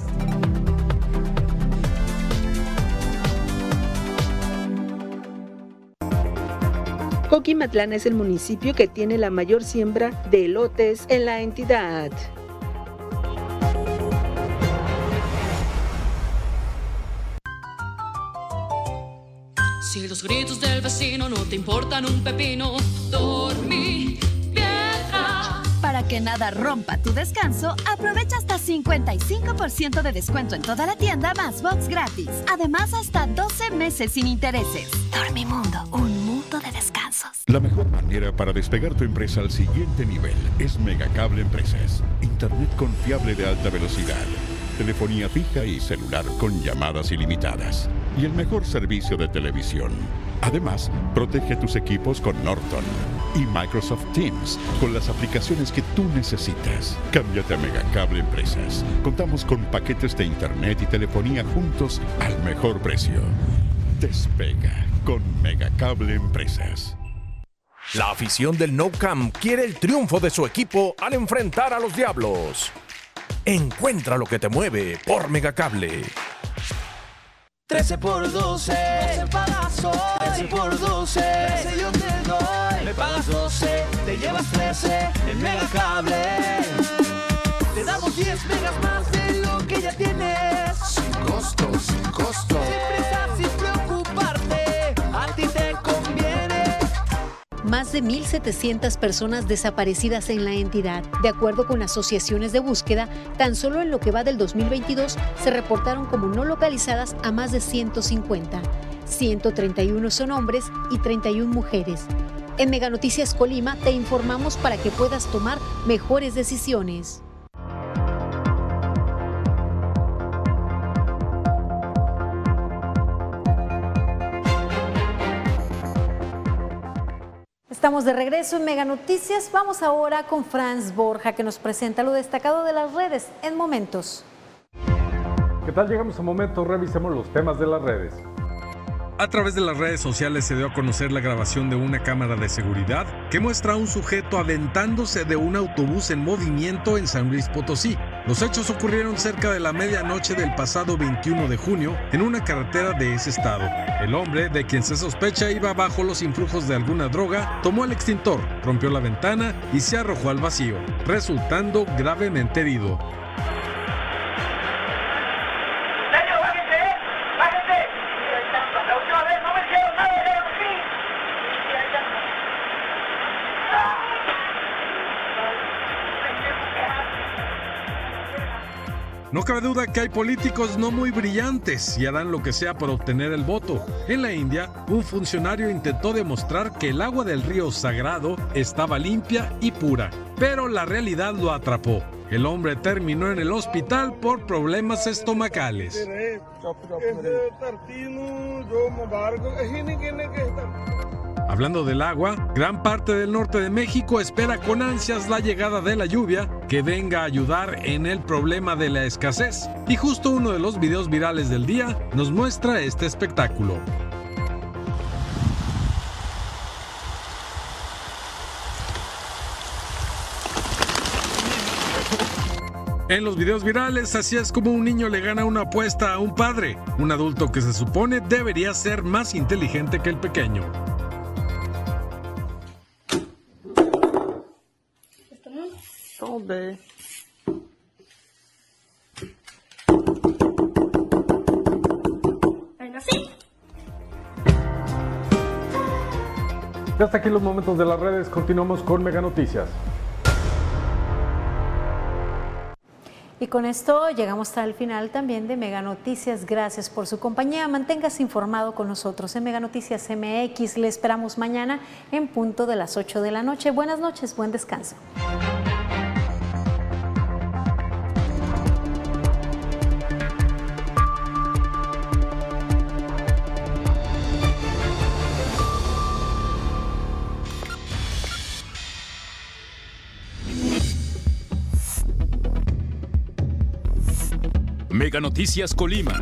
Coquimatlán es el municipio que tiene la mayor siembra de elotes en la entidad. Si los gritos del vecino no te importan un pepino, dormí que nada rompa tu descanso, aprovecha hasta 55% de descuento en toda la tienda más box gratis. Además, hasta 12 meses sin intereses. Dormimundo, un mundo de descansos. La mejor manera para despegar tu empresa al siguiente nivel es Megacable Empresas. Internet confiable de alta velocidad. Telefonía fija y celular con llamadas ilimitadas. Y el mejor servicio de televisión. Además, protege tus equipos con Norton y Microsoft Teams con las aplicaciones que tú necesitas. Cámbiate a Megacable Empresas. Contamos con paquetes de internet y telefonía juntos al mejor precio. Despega con Megacable Empresas. La afición del No Camp quiere el triunfo de su equipo al enfrentar a los Diablos. Encuentra lo que te mueve por Megacable. 13 por 12, 12 pagas hoy. 13 por 12, 13 yo te doy. Me pagas 12, te llevas 13 en Megacable. Te damos 10 megas más de lo que ya tienes. Sin costo, sin costo. Sin prisa, sin preocuparte. Más de 1.700 personas desaparecidas en la entidad. De acuerdo con asociaciones de búsqueda, tan solo en lo que va del 2022 se reportaron como no localizadas a más de 150. 131 son hombres y 31 mujeres. En Mega Noticias Colima te informamos para que puedas tomar mejores decisiones. Estamos de regreso en Mega Noticias. Vamos ahora con Franz Borja que nos presenta lo destacado de las redes en momentos. ¿Qué tal? Llegamos a momentos, revisemos los temas de las redes. A través de las redes sociales se dio a conocer la grabación de una cámara de seguridad que muestra a un sujeto aventándose de un autobús en movimiento en San Luis Potosí. Los hechos ocurrieron cerca de la medianoche del pasado 21 de junio en una carretera de ese estado. El hombre, de quien se sospecha iba bajo los influjos de alguna droga, tomó el extintor, rompió la ventana y se arrojó al vacío, resultando gravemente herido. No cabe duda que hay políticos no muy brillantes y harán lo que sea para obtener el voto. En la India, un funcionario intentó demostrar que el agua del río Sagrado estaba limpia y pura, pero la realidad lo atrapó. El hombre terminó en el hospital por problemas estomacales. Hablando del agua, gran parte del norte de México espera con ansias la llegada de la lluvia que venga a ayudar en el problema de la escasez. Y justo uno de los videos virales del día nos muestra este espectáculo. En los videos virales, así es como un niño le gana una apuesta a un padre, un adulto que se supone debería ser más inteligente que el pequeño. Tombe. Venga, sí. Ya hasta aquí los momentos de las redes. Continuamos con Mega Noticias. Y con esto llegamos hasta el final también de Mega Noticias. Gracias por su compañía. Manténgase informado con nosotros en Mega Noticias MX. Le esperamos mañana en punto de las 8 de la noche. Buenas noches, buen descanso. Noticias Colima.